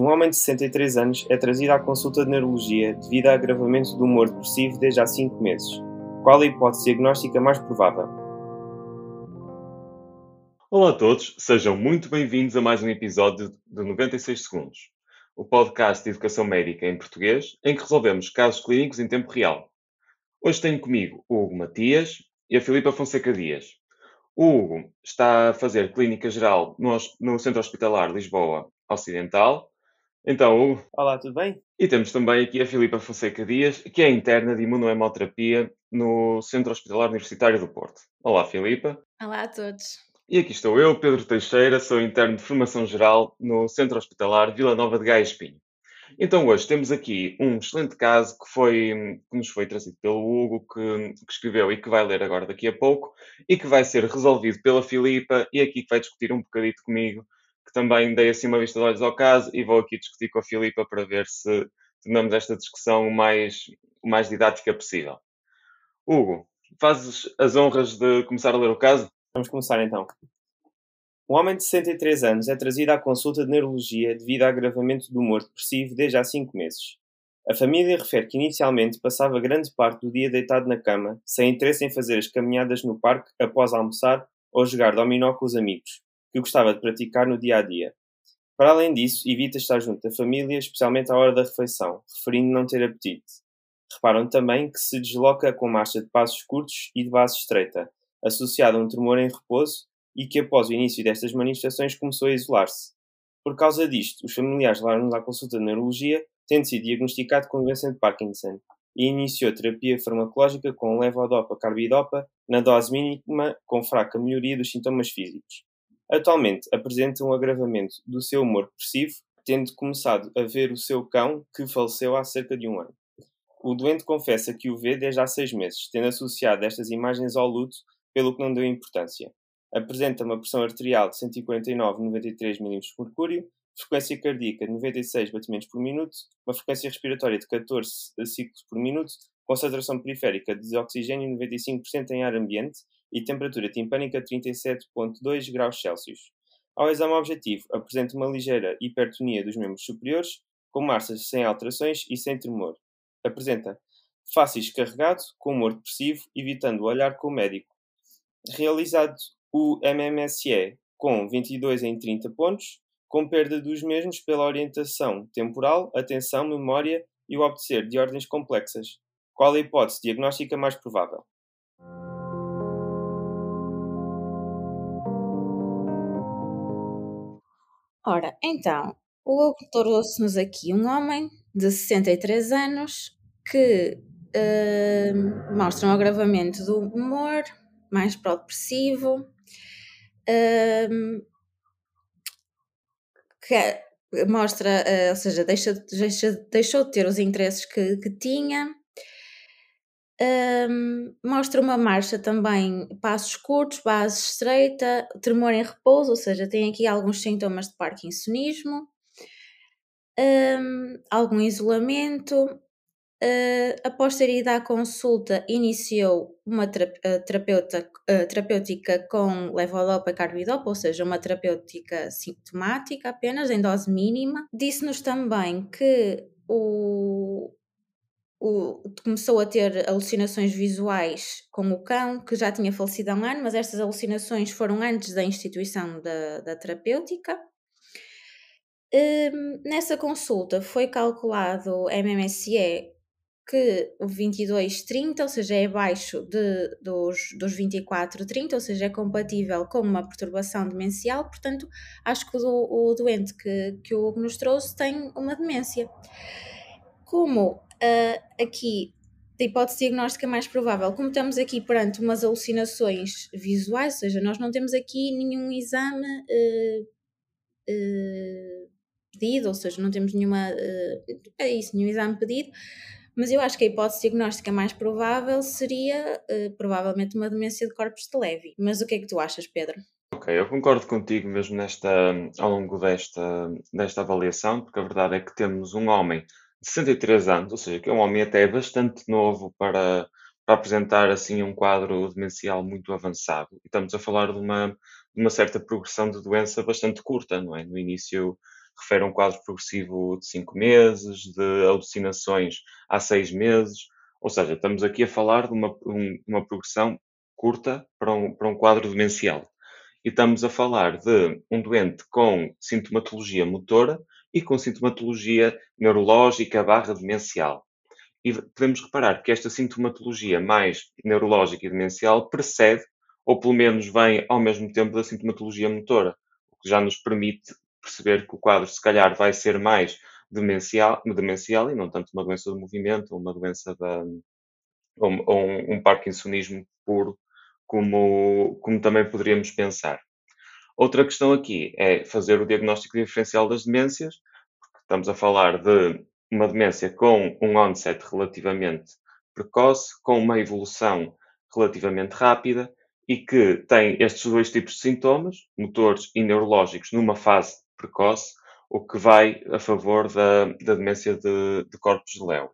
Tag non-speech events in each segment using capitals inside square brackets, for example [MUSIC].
Um homem de 63 anos é trazido à consulta de neurologia devido a agravamento do humor depressivo desde há 5 meses. Qual a hipótese diagnóstica mais provável? Olá a todos, sejam muito bem-vindos a mais um episódio de 96 Segundos, o podcast de educação médica em português em que resolvemos casos clínicos em tempo real. Hoje tenho comigo o Hugo Matias e a Filipa Fonseca Dias. O Hugo está a fazer clínica geral no, Centro Hospitalar Lisboa Ocidental então, Hugo. Olá, tudo bem? E temos também aqui a Filipa Fonseca Dias, que é interna de imunohemoterapia no Centro Hospitalar Universitário do Porto. Olá, Filipa. Olá a todos. E aqui estou eu, Pedro Teixeira, sou interno de formação geral no Centro Hospitalar Vila Nova de Gaia Espinho. Então hoje temos aqui um excelente caso que, foi, que nos foi trazido pelo Hugo, que, que, escreveu e que vai ler agora daqui a pouco, e que vai ser resolvido pela Filipa, e aqui que vai discutir um bocadito comigo que também dei assim uma vista de olhos ao caso e vou aqui discutir com a Filipa para ver se tornamos esta discussão o mais, o mais didática possível. Hugo, fazes as honras de começar a ler o caso? Vamos começar então. Um homem de 63 anos é trazido à consulta de neurologia devido a agravamento do humor depressivo desde há 5 meses. A família refere que inicialmente passava grande parte do dia deitado na cama, sem interesse em fazer as caminhadas no parque após almoçar ou jogar dominó com os amigos, que gostava de praticar no dia a dia. Para além disso, evita estar junto da família, especialmente à hora da refeição, referindo não ter apetite. Reparam também que se desloca com marcha de passos curtos e de base estreita, associada a um tremor em repouso e que após o início destas manifestações começou a isolar-se. Por causa disto, os familiares levaram-nos à consulta de neurologia, tendo sido diagnosticado com doença de Parkinson, e iniciou terapia farmacológica com levodopa-carbidopa na dose mínima com fraca melhoria dos sintomas físicos. Atualmente apresenta um agravamento do seu humor depressivo, tendo começado a ver o seu cão, que faleceu há cerca de um ano. O doente confessa que o vê desde há seis meses, tendo associado estas imagens ao luto, pelo que não deu importância. Apresenta uma pressão arterial de 149,93 mm mercúrio, frequência cardíaca de 96 batimentos por minuto, uma frequência respiratória de 14 ciclos por minuto, concentração periférica de oxigênio 95% em ar ambiente e temperatura timpânica 37,2 graus Celsius. Ao exame objetivo, apresenta uma ligeira hipertonia dos membros superiores, com massas sem alterações e sem tremor. Apresenta fáceis carregado, com humor depressivo, evitando o olhar com o médico. Realizado o MMSE com 22 em 30 pontos, com perda dos mesmos pela orientação temporal, atenção, memória e o obedecer de ordens complexas. Qual a hipótese diagnóstica mais provável? Ora, então, o trouxe-nos aqui um homem de 63 anos que uh, mostra um agravamento do humor, mais para o depressivo, uh, que mostra, uh, ou seja, deixa, deixa, deixou de ter os interesses que, que tinha, um, mostra uma marcha também, passos curtos, base estreita, tremor em repouso, ou seja, tem aqui alguns sintomas de parkinsonismo, um, algum isolamento. Uh, após ter ido à consulta, iniciou uma terapeuta, uh, terapêutica com levodopa e carbidopa, ou seja, uma terapêutica sintomática apenas, em dose mínima. Disse-nos também que o, o, começou a ter alucinações visuais com o cão, que já tinha falecido há um ano, mas estas alucinações foram antes da instituição da, da terapêutica. Um, nessa consulta foi calculado MMSE que o 22,30, ou seja, é abaixo de, dos, dos 24,30, ou seja, é compatível com uma perturbação demencial, portanto, acho que o, o doente que, que o nos trouxe tem uma demência. Como uh, aqui da hipótese diagnóstica mais provável, como estamos aqui perante umas alucinações visuais, ou seja, nós não temos aqui nenhum exame uh, uh, pedido, ou seja, não temos nenhuma, uh, é isso, nenhum exame pedido, mas eu acho que a hipótese diagnóstica mais provável seria provavelmente uma demência de corpos de leve. Mas o que é que tu achas, Pedro? Ok, eu concordo contigo mesmo nesta, ao longo desta, desta avaliação, porque a verdade é que temos um homem 63 anos, ou seja, que é um homem até bastante novo para, para apresentar assim um quadro demencial muito avançado. E estamos a falar de uma, de uma certa progressão de doença bastante curta, não é? No início refere um quadro progressivo de 5 meses, de alucinações há 6 meses. Ou seja, estamos aqui a falar de uma, um, uma progressão curta para um, para um quadro demencial. E estamos a falar de um doente com sintomatologia motora e com sintomatologia neurológica barra demencial. E podemos reparar que esta sintomatologia mais neurológica e demencial precede, ou pelo menos vem ao mesmo tempo da sintomatologia motora, o que já nos permite perceber que o quadro, se calhar, vai ser mais demencial, demencial e não tanto uma doença do movimento ou uma doença da. ou, um, um parkinsonismo puro, como, como também poderíamos pensar. Outra questão aqui é fazer o diagnóstico diferencial das demências, porque estamos a falar de uma demência com um onset relativamente precoce, com uma evolução relativamente rápida e que tem estes dois tipos de sintomas, motores e neurológicos, numa fase precoce, o que vai a favor da, da demência de, de corpos de Léo,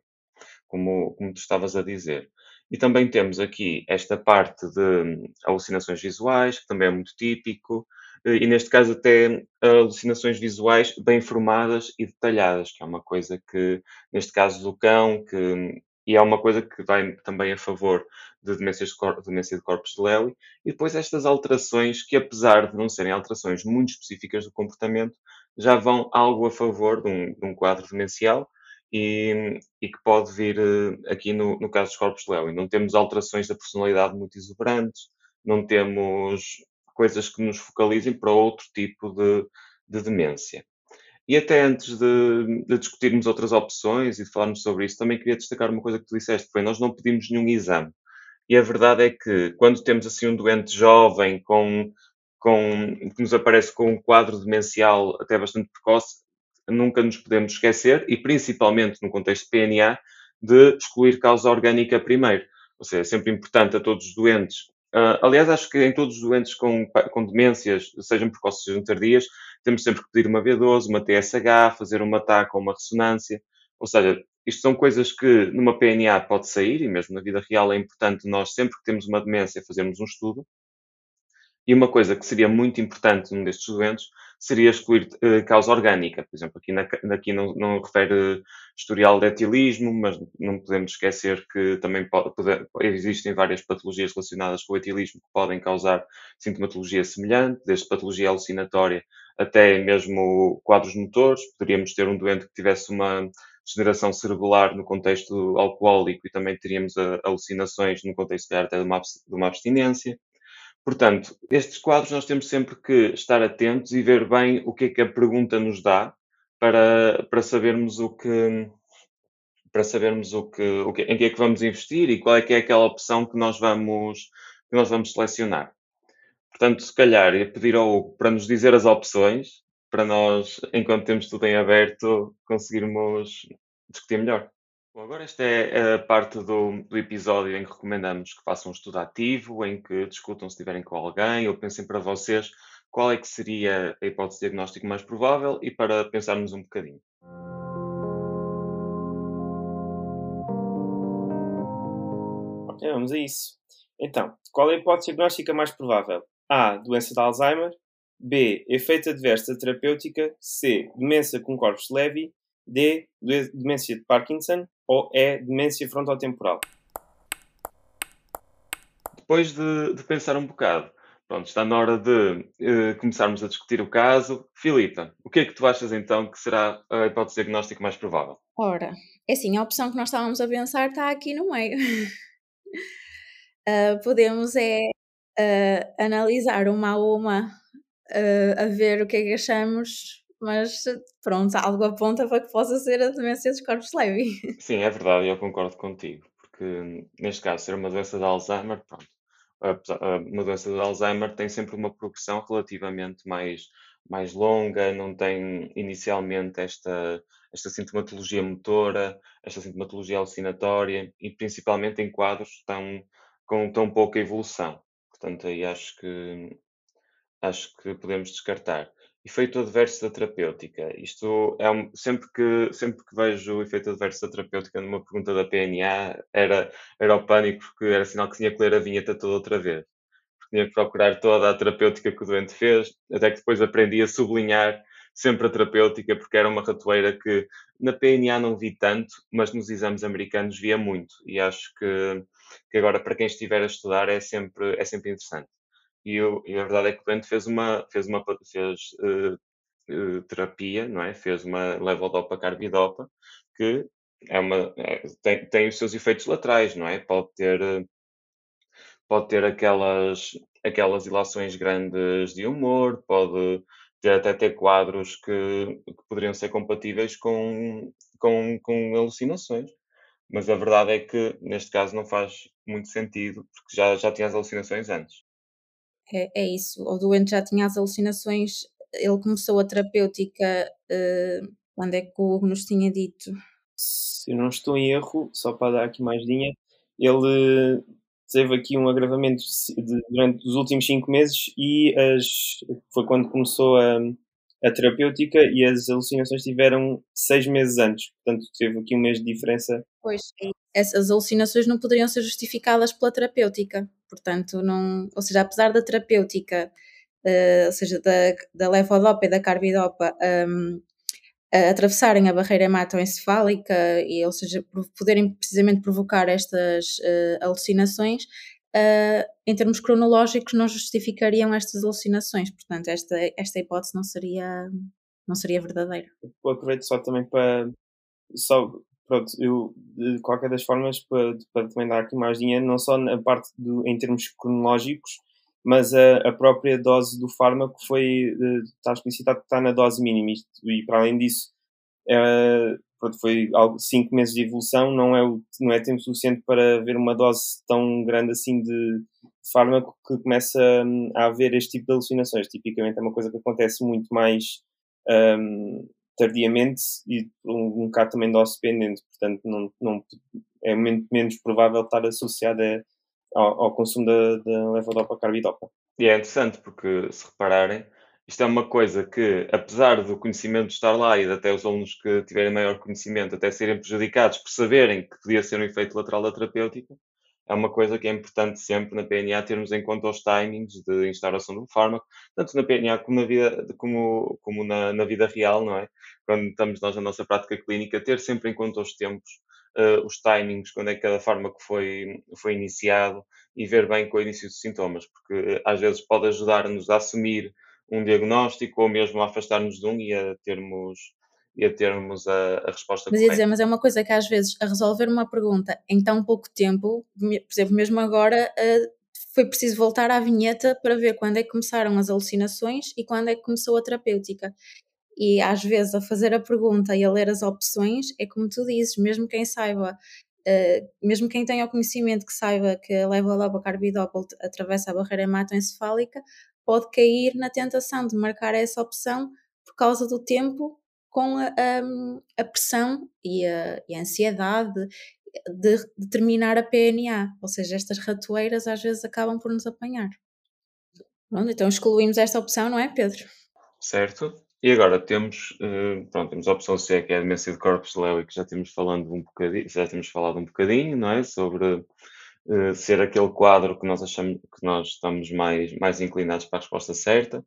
como, como tu estavas a dizer. E também temos aqui esta parte de alucinações visuais, que também é muito típico, e neste caso até alucinações visuais bem formadas e detalhadas, que é uma coisa que, neste caso do cão, que, e é uma coisa que vai também a favor de de, cor, demência de corpos de Lely, e depois estas alterações que, apesar de não serem alterações muito específicas do comportamento, já vão algo a favor de um, de um quadro demencial e, e, que pode vir eh, aqui no, no caso dos corpos de Lely. Não temos alterações da personalidade muito exuberantes, não temos coisas que nos focalizem para outro tipo de, de demência. E até antes de, de, discutirmos outras opções e de falarmos sobre isso, também queria destacar uma coisa que tu disseste, foi nós não pedimos nenhum exame. E a verdade é que quando temos assim um doente jovem com, com que nos aparece com um quadro demencial até bastante precoce, nunca nos podemos esquecer, e principalmente no contexto de PNA, de excluir causa orgânica primeiro. Ou seja, é sempre importante a todos os doentes Uh, aliás, acho que em todos os doentes com, com demências, sejam precoces, sejam tardias, temos sempre que pedir uma V12, uma TSH, fazer uma TAC ou uma ressonância. Ou seja, isto são coisas que numa PNA pode sair, e mesmo na vida real é importante nós, sempre que temos uma demência, fazermos um estudo. E uma coisa que seria muito importante num destes doentes seria excluir uh, causa orgânica. Por exemplo, aqui, na, aqui não, não, refere historial de etilismo, mas não podemos esquecer que também pode, pode, existem várias patologias relacionadas com o etilismo que podem causar sintomatologia semelhante, desde patologia alucinatória até mesmo quadros motores. Poderíamos ter um doente que tivesse uma degeneração cerebral no contexto alcoólico e também teríamos uh, alucinações no contexto, até de uma, de uma abstinência. Portanto, estes quadros nós temos sempre que estar atentos e ver bem o que é que a pergunta nos dá para, para sabermos o que para sabermos o que, o que, em que é que vamos investir e qual é que é aquela opção que nós vamos que nós vamos selecionar. Portanto, se calhar ia pedir ao Hugo para nos dizer as opções para nós, enquanto temos tudo em aberto, conseguirmos discutir melhor. Bom, agora esta é a parte do, do episódio em que recomendamos que façam um estudo ativo, em que discutam se estiverem com alguém, ou pensem para vocês qual é que seria a hipótese de diagnóstico mais provável e para pensarmos um bocadinho. Vamos a isso. Então, qual é a hipótese diagnóstica mais provável? A. Doença de Alzheimer. B. Efeito adverso da terapêutica. C. Demência com corpos de Levy. D. Demência de Parkinson ou é demência frontotemporal? Depois de, de pensar um bocado, pronto, está na hora de uh, começarmos a discutir o caso. Filipa, o que é que tu achas então que será a hipótese diagnóstica mais provável? Ora, é assim, a opção que nós estávamos a pensar está aqui no meio. uh, [LAUGHS] podemos é uh, analisar uma a uma a ver o que é que achamos mas pronto, algo aponta para que possa ser a demência dos corpos leve. Sim, é verdade, eu concordo contigo, porque neste caso, ser uma doença de Alzheimer, pronto, uma doença de Alzheimer tem sempre uma progressão relativamente mais, mais longa, não tem inicialmente esta, esta sintomatologia motora, esta sintomatologia alucinatória e principalmente em quadros tão, com tão pouca evolução. Portanto, aí acho que, acho que podemos descartar. Efeito adverso da terapêutica. Isto é um, sempre que sempre que vejo o efeito adverso da terapêutica numa pergunta da PNA, era, era o pânico, porque era sinal que tinha que ler a vinheta toda outra vez. Porque tinha que procurar toda a terapêutica que o doente fez, até que depois aprendi a sublinhar sempre a terapêutica, porque era uma ratoeira que na PNA não vi tanto, mas nos exames americanos via muito. E acho que, que agora, para quem estiver a estudar, é sempre, é sempre interessante. E, eu, e a verdade é que o doente fez uma, fez uma fez, uh, terapia, não é? Fez uma levodopa carbidopa, que é uma, é, tem, tem os seus efeitos laterais, não é? Pode ter, pode ter aquelas, aquelas ilações grandes de humor, pode ter, até ter quadros que, que poderiam ser compatíveis com, com, com alucinações. Mas a verdade é que, neste caso, não faz muito sentido, porque já, já tinha as alucinações antes. É, é isso. O doente já tinha as alucinações, ele começou a terapêutica uh, quando é que o Hugo nos tinha dito? Se eu não estou em erro, só para dar aqui mais linha, ele teve aqui um agravamento de, durante os últimos cinco meses e as, foi quando começou a, a terapêutica e as alucinações tiveram seis meses antes. Portanto, teve aqui um mês de diferença. Pois, essas alucinações não poderiam ser justificadas pela terapêutica. Portanto, não, ou seja, apesar da terapêutica, uh, ou seja, da, da levodopa e da carbidopa um, atravessarem a barreira hematoencefálica e, ou seja, poderem precisamente provocar estas uh, alucinações, uh, em termos cronológicos não justificariam estas alucinações, portanto esta, esta hipótese não seria, não seria verdadeira. Eu aproveito só também para, só, pronto, eu de qualquer das formas, para, para também dar aqui mais dinheiro, não só na parte do, em termos cronológicos, mas a, a, própria dose do fármaco foi, está explicitado que está na dose mínima e para além disso é, foi algo, cinco meses de evolução, não é, não é tempo suficiente para ver uma dose tão grande assim de fármaco que começa hum, a haver este tipo de alucinações. Tipicamente é uma coisa que acontece muito mais um, tardiamente e um, um bocado também dose dependente, portanto não, não, é muito menos provável estar associada ao, ao consumo da, da levodopa carbidopa. E é interessante porque, se repararem, isto é uma coisa que, apesar do conhecimento estar lá e até os alunos que tiverem maior conhecimento até serem prejudicados por saberem que podia ser um efeito lateral da terapêutica, é uma coisa que é importante sempre na PNA termos em conta os timings de instauração do fármaco, tanto na PNA como na vida, como, como na, na vida real, não é? Quando estamos nós na nossa prática clínica, ter sempre em conta os tempos uh, os timings, quando é que cada fármaco foi, foi iniciado e ver bem com o início dos sintomas, porque uh, às vezes pode ajudar-nos a assumir um diagnóstico ou mesmo a afastar-nos de um e a termos e a termos a, a resposta mas, correta. Dizer, mas é uma coisa que às vezes a resolver uma pergunta em tão pouco tempo, por exemplo, mesmo agora uh, foi preciso voltar à vinheta para ver quando é que começaram as alucinações e quando é que começou a terapêutica. E às vezes a fazer a pergunta e a ler as opções é como tu dizes, mesmo quem saiba, uh, mesmo quem tenha o conhecimento que saiba que a levodopa carbidopa atravessa a barreira hematoencefálica, pode cair na tentação de marcar essa opção por causa do tempo com a, a, a pressão e a, e a ansiedade de, de terminar a PNA, ou seja, estas ratoeiras às vezes acabam por nos apanhar. Pronto, então excluímos esta opção, não é, Pedro? Certo. E agora temos, uh, pronto, temos a opção C, que é a demência de corpus Lewy, que já temos falando um bocadinho, já temos falado um bocadinho, não é? Sobre uh, ser aquele quadro que nós achamos que nós estamos mais, mais inclinados para a resposta certa.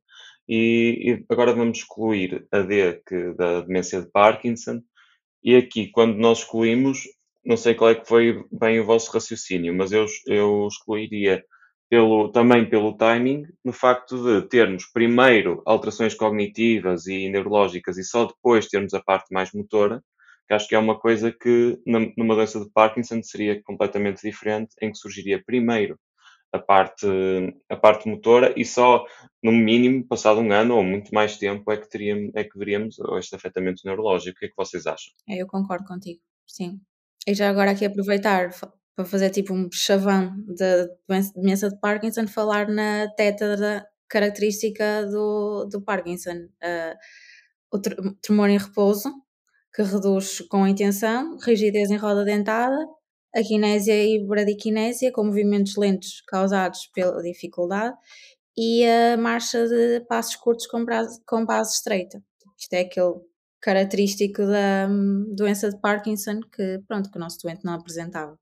E, e agora vamos excluir a D, que, da demência de Parkinson. E aqui, quando nós excluímos, não sei qual é que foi bem o vosso raciocínio, mas eu, eu excluiria pelo, também pelo timing, no facto de termos primeiro alterações cognitivas e neurológicas e só depois termos a parte mais motora, que acho que é uma coisa que numa doença de Parkinson seria completamente diferente, em que surgiria primeiro a parte, a parte motora e só, no mínimo, passado um ano ou muito mais tempo, é que, teríamos, é que veríamos este afetamento neurológico. O que é que vocês acham? É, eu concordo contigo, sim. E já agora aqui aproveitar para fazer tipo um chavão da doença de Parkinson, falar na tétara característica do, do Parkinson. Uh, o tremor em repouso, que reduz com intenção, rigidez em roda dentada, a kinésia e bradiquinésia, com movimentos lentos causados pela dificuldade, e a marcha de passos curtos com, base, com base estreita. Isto é aquele característico da hum, doença de Parkinson que, pronto, que o nosso doente não apresentava.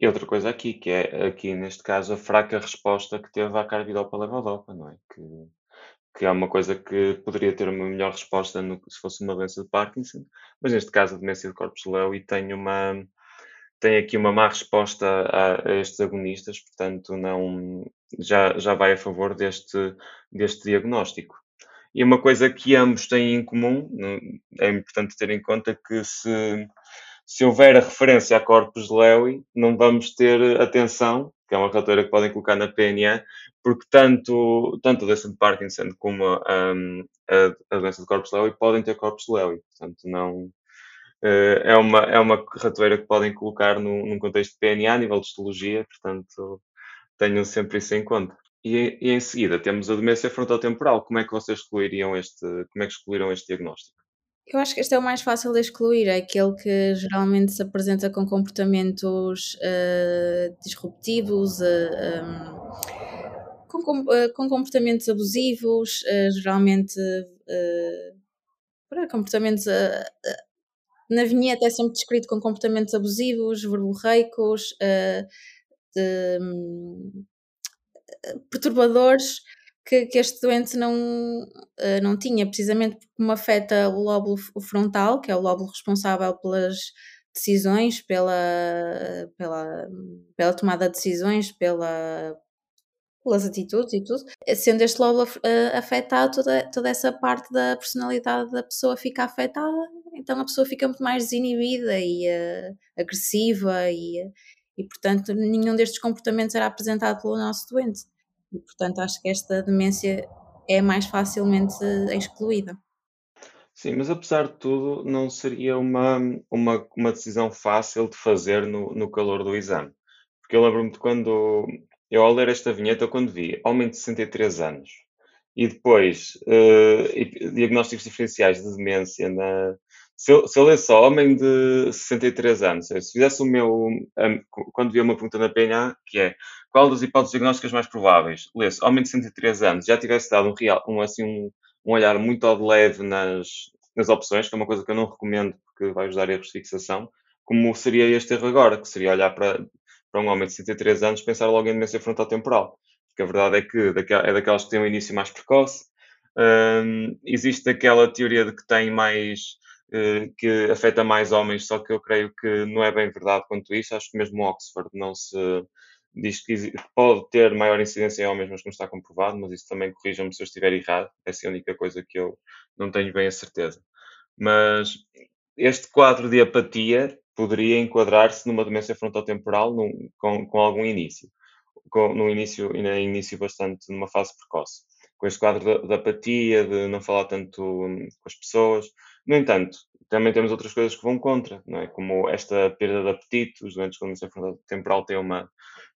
E outra coisa aqui, que é aqui neste caso a fraca resposta que teve à carbidopa levodopa, não é? Que, que é uma coisa que poderia ter uma melhor resposta no, se fosse uma doença de Parkinson, mas neste caso a demência de Corpus-Lewis tem uma tem aqui uma má resposta a, a, estes agonistas, portanto não já, já vai a favor deste, deste diagnóstico. E uma coisa que ambos têm em comum, é importante ter em conta que se, se houver a referência a Corpus Lewy, não vamos ter atenção, que é uma relatória que podem colocar na PNA, porque tanto, tanto a doença de Parkinson como um, a, a, doença de Corpus Lewy podem ter Corpus Lewy. Portanto, não, é, uma, é uma ratoeira que podem colocar no, num contexto de PNA a nível de histologia, portanto, tenham sempre isso em conta. E, e, em seguida temos a demência frontotemporal. Como é que vocês excluiriam este, como é que excluíram este diagnóstico? Eu acho que este é o mais fácil de excluir, é aquele que geralmente se apresenta com comportamentos uh, disruptivos, uh, um, com, com, eh, com comportamentos abusivos, uh, geralmente uh, comportamentos. Na vinheta é sempre descrito com comportamentos abusivos, verborreicos, de, um, perturbadores que, que, este doente não, não tinha, precisamente porque me afeta o lóbulo frontal, que é o lóbulo responsável pelas decisões, pela, pela, pela tomada de decisões, pela pelas atitudes e tudo, sendo este lóbulo uh, afetado, toda, toda essa parte da personalidade da pessoa fica afetada, então a pessoa fica muito mais desinibida e uh, agressiva e, e, portanto, nenhum destes comportamentos era apresentado pelo nosso doente. E, portanto, acho que esta demência é mais facilmente excluída. Sim, mas apesar de tudo, não seria uma, uma, uma decisão fácil de fazer no, no calor do exame. Porque eu lembro-me de quando eu, ao ler esta vinheta, quando vi homem de 63 anos e depois uh, diagnósticos diferenciais de demência, na... se, eu, se eu ler só homem de 63 anos, se fizesse o meu. Um, quando vi uma pergunta na PNA, que é qual das hipóteses diagnósticas mais prováveis? Lesse homem de 63 anos, já tivesse dado um, real, um, assim, um, um olhar muito ao de leve nas, nas opções, que é uma coisa que eu não recomendo porque vai ajudar erros de fixação, como seria este erro agora, que seria olhar para para um homem de 63 anos pensar logo em demência frontotemporal. Porque a verdade é que é daquelas que têm um início mais precoce. Um, existe aquela teoria de que tem mais. Uh, que afeta mais homens, só que eu creio que não é bem verdade quanto isso. Acho que mesmo Oxford não se diz que pode ter maior incidência em homens, mas não está comprovado. Mas isso também corrijam-me se eu estiver errado. Essa é a única coisa que eu não tenho bem a certeza. Mas este quadro de apatia poderia enquadrar-se numa demência frontotemporal num, com, com algum início, com, no início, início bastante numa fase precoce, com este quadro da, apatia, de não falar tanto hum, com as pessoas. No entanto, também temos outras coisas que vão contra, não é? Como esta perda de apetite, os doentes com demência frontotemporal têm uma,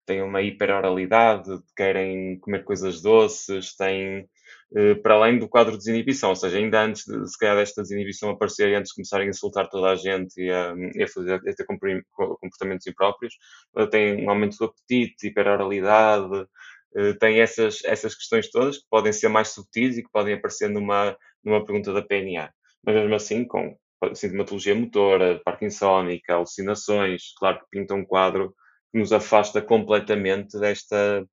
têm uma hiperoralidade, querem comer coisas doces, têm eh, para além do quadro de desinibição, ou seja, ainda antes de se calhar desta desinibição aparecer e antes de começarem a insultar toda a gente e a, e a, fazer, a ter comportamentos impróprios, eh, tem um aumento do apetite, hiperoralidade, eh, tem essas, essas questões todas que podem ser mais subtis e que podem aparecer numa, numa pergunta da PNA. Mas mesmo assim, com sintomatologia motora, parkinsónica, alucinações, claro que pinta um quadro que nos afasta completamente desta,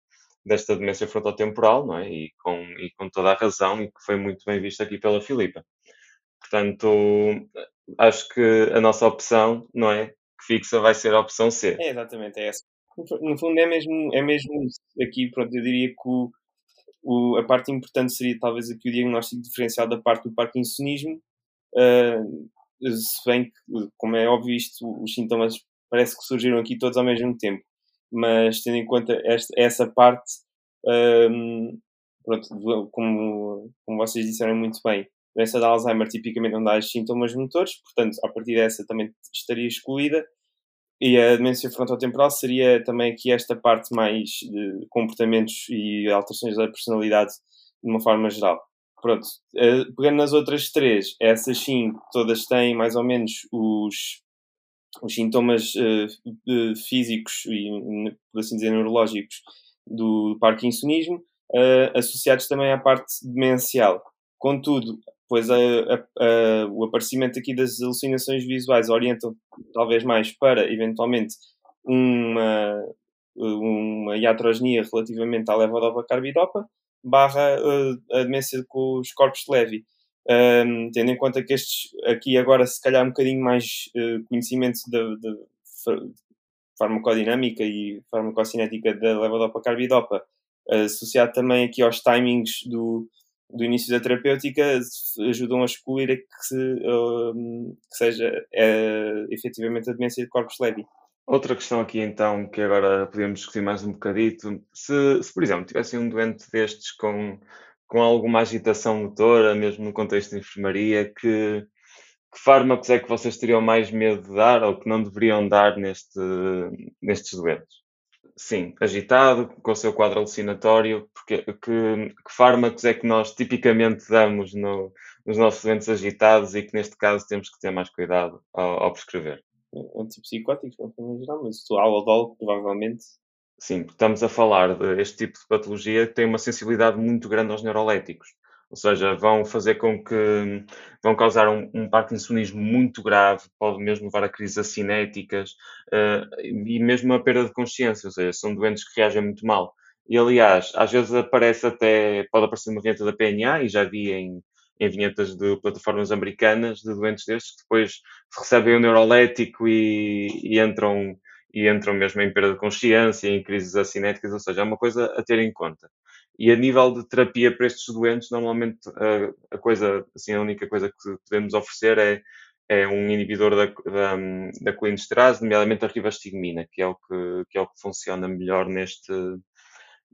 desta demência frontotemporal, não é? E com, e com toda a razão, e que foi muito bem visto aqui pela Filipa. Portanto, acho que a nossa opção, não é? Que fixa vai ser a opção C. É, exatamente, é essa. No fundo, é mesmo, é mesmo aqui, pronto, eu diria que o, o, a parte importante seria talvez aqui o diagnóstico diferencial da parte do parkinsonismo, uh, se bem que, como é óbvio, isto, os sintomas parece que surgiram aqui todos ao mesmo tempo mas tendo em conta esta, essa parte, um, pronto, como, como vocês disseram muito bem, doença de Alzheimer tipicamente não dá sintomas motores, portanto, a partir dessa também estaria excluída. E a demência frontotemporal seria também aqui esta parte mais de comportamentos e alterações da personalidade de uma forma geral. Pronto, eh, pegando nas outras três, essas sim, todas têm mais ou menos os os sintomas uh, físicos e, por assim dizer, neurológicos do parkinsonismo, uh, associados também à parte demencial. Contudo, pois a, a, a, o aparecimento aqui das alucinações visuais orientam talvez mais para, eventualmente, uma, uma iatrogenia relativamente à levodopa carbidopa, barra a demência com os corpos de Levy. Um, tendo em conta que estes aqui agora se calhar um bocadinho mais uh, conhecimento de, farmacodinâmica e farmacocinética da levodopa-carbidopa, associado também aqui aos timings do, do início da terapêutica, ajudam a excluir a que, um, que seja uh, efetivamente a demência de corpos Levy. Outra questão aqui então, que agora podemos discutir mais um bocadito, se, se por exemplo tivesse um doente destes com, com alguma agitação motora, mesmo no contexto de enfermaria, que, que fármacos é que vocês teriam mais medo de dar ou que não deveriam dar neste, nestes doentes? Sim, agitado, com o seu quadro alucinatório, porque que, que fármacos é que nós tipicamente damos no, nos nossos doentes agitados e que neste caso temos que ter mais cuidado ao, ao prescrever? Antipsicóticos, forma geral, mas o alodol, provavelmente. Sim, estamos a falar deste tipo de patologia que tem uma sensibilidade muito grande aos neuroléticos ou seja, vão fazer com que vão causar um, um parkinsonismo muito grave, pode mesmo levar a crises acinéticas uh, e mesmo a perda de consciência, ou seja, são doentes que reagem muito mal. E aliás, às vezes aparece até, pode aparecer uma vinheta da PNA, e já vi em, em vinhetas de plataformas americanas de doentes destes que depois recebem o neurolético e, e entram e entram mesmo em perda de consciência, em crises acinéticas, ou seja, é uma coisa a ter em conta. E a nível de terapia para estes doentes, normalmente a, a coisa, assim, a única coisa que podemos oferecer é, é um inibidor da, da, da colinesterase, nomeadamente a rivastigmina, que é o que, que é o que funciona melhor neste,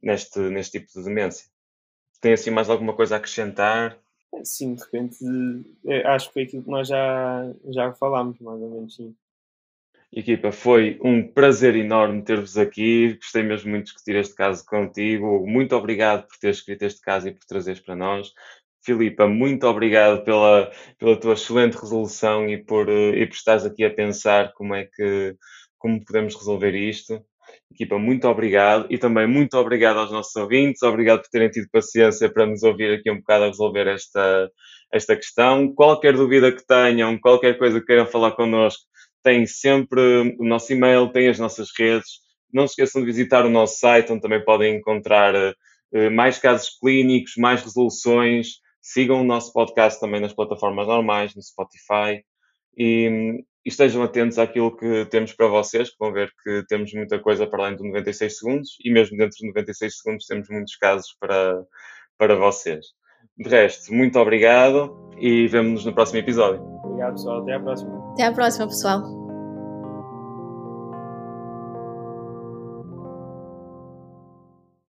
neste, neste tipo de demência. Tem assim mais alguma coisa a acrescentar? Sim, de repente, é, acho que foi aquilo que nós já, já falámos, mais ou menos, sim. Equipa, foi um prazer enorme ter-vos aqui. Gostei mesmo muito de discutir este caso contigo. Muito obrigado por teres escrito este caso e por trazeres para nós. Filipa, muito obrigado pela, pela tua excelente resolução e por, e por estares aqui a pensar como é que como podemos resolver isto. Equipa, muito obrigado e também muito obrigado aos nossos ouvintes. Obrigado por terem tido paciência para nos ouvir aqui um bocado a resolver esta, esta questão. Qualquer dúvida que tenham, qualquer coisa que queiram falar connosco, tem sempre o nosso e-mail, tem as nossas redes. Não se esqueçam de visitar o nosso site, onde também podem encontrar uh, mais casos clínicos, mais resoluções. Sigam o nosso podcast também nas plataformas normais, no Spotify. E, e estejam atentos àquilo que temos para vocês, que vão ver que temos muita coisa para além de 96 segundos e mesmo dentro de 96 segundos temos muitos casos para, para vocês. De resto, muito obrigado e vemo-nos no próximo episódio. Obrigado, pessoal. Até à próxima. Até à próxima, pessoal.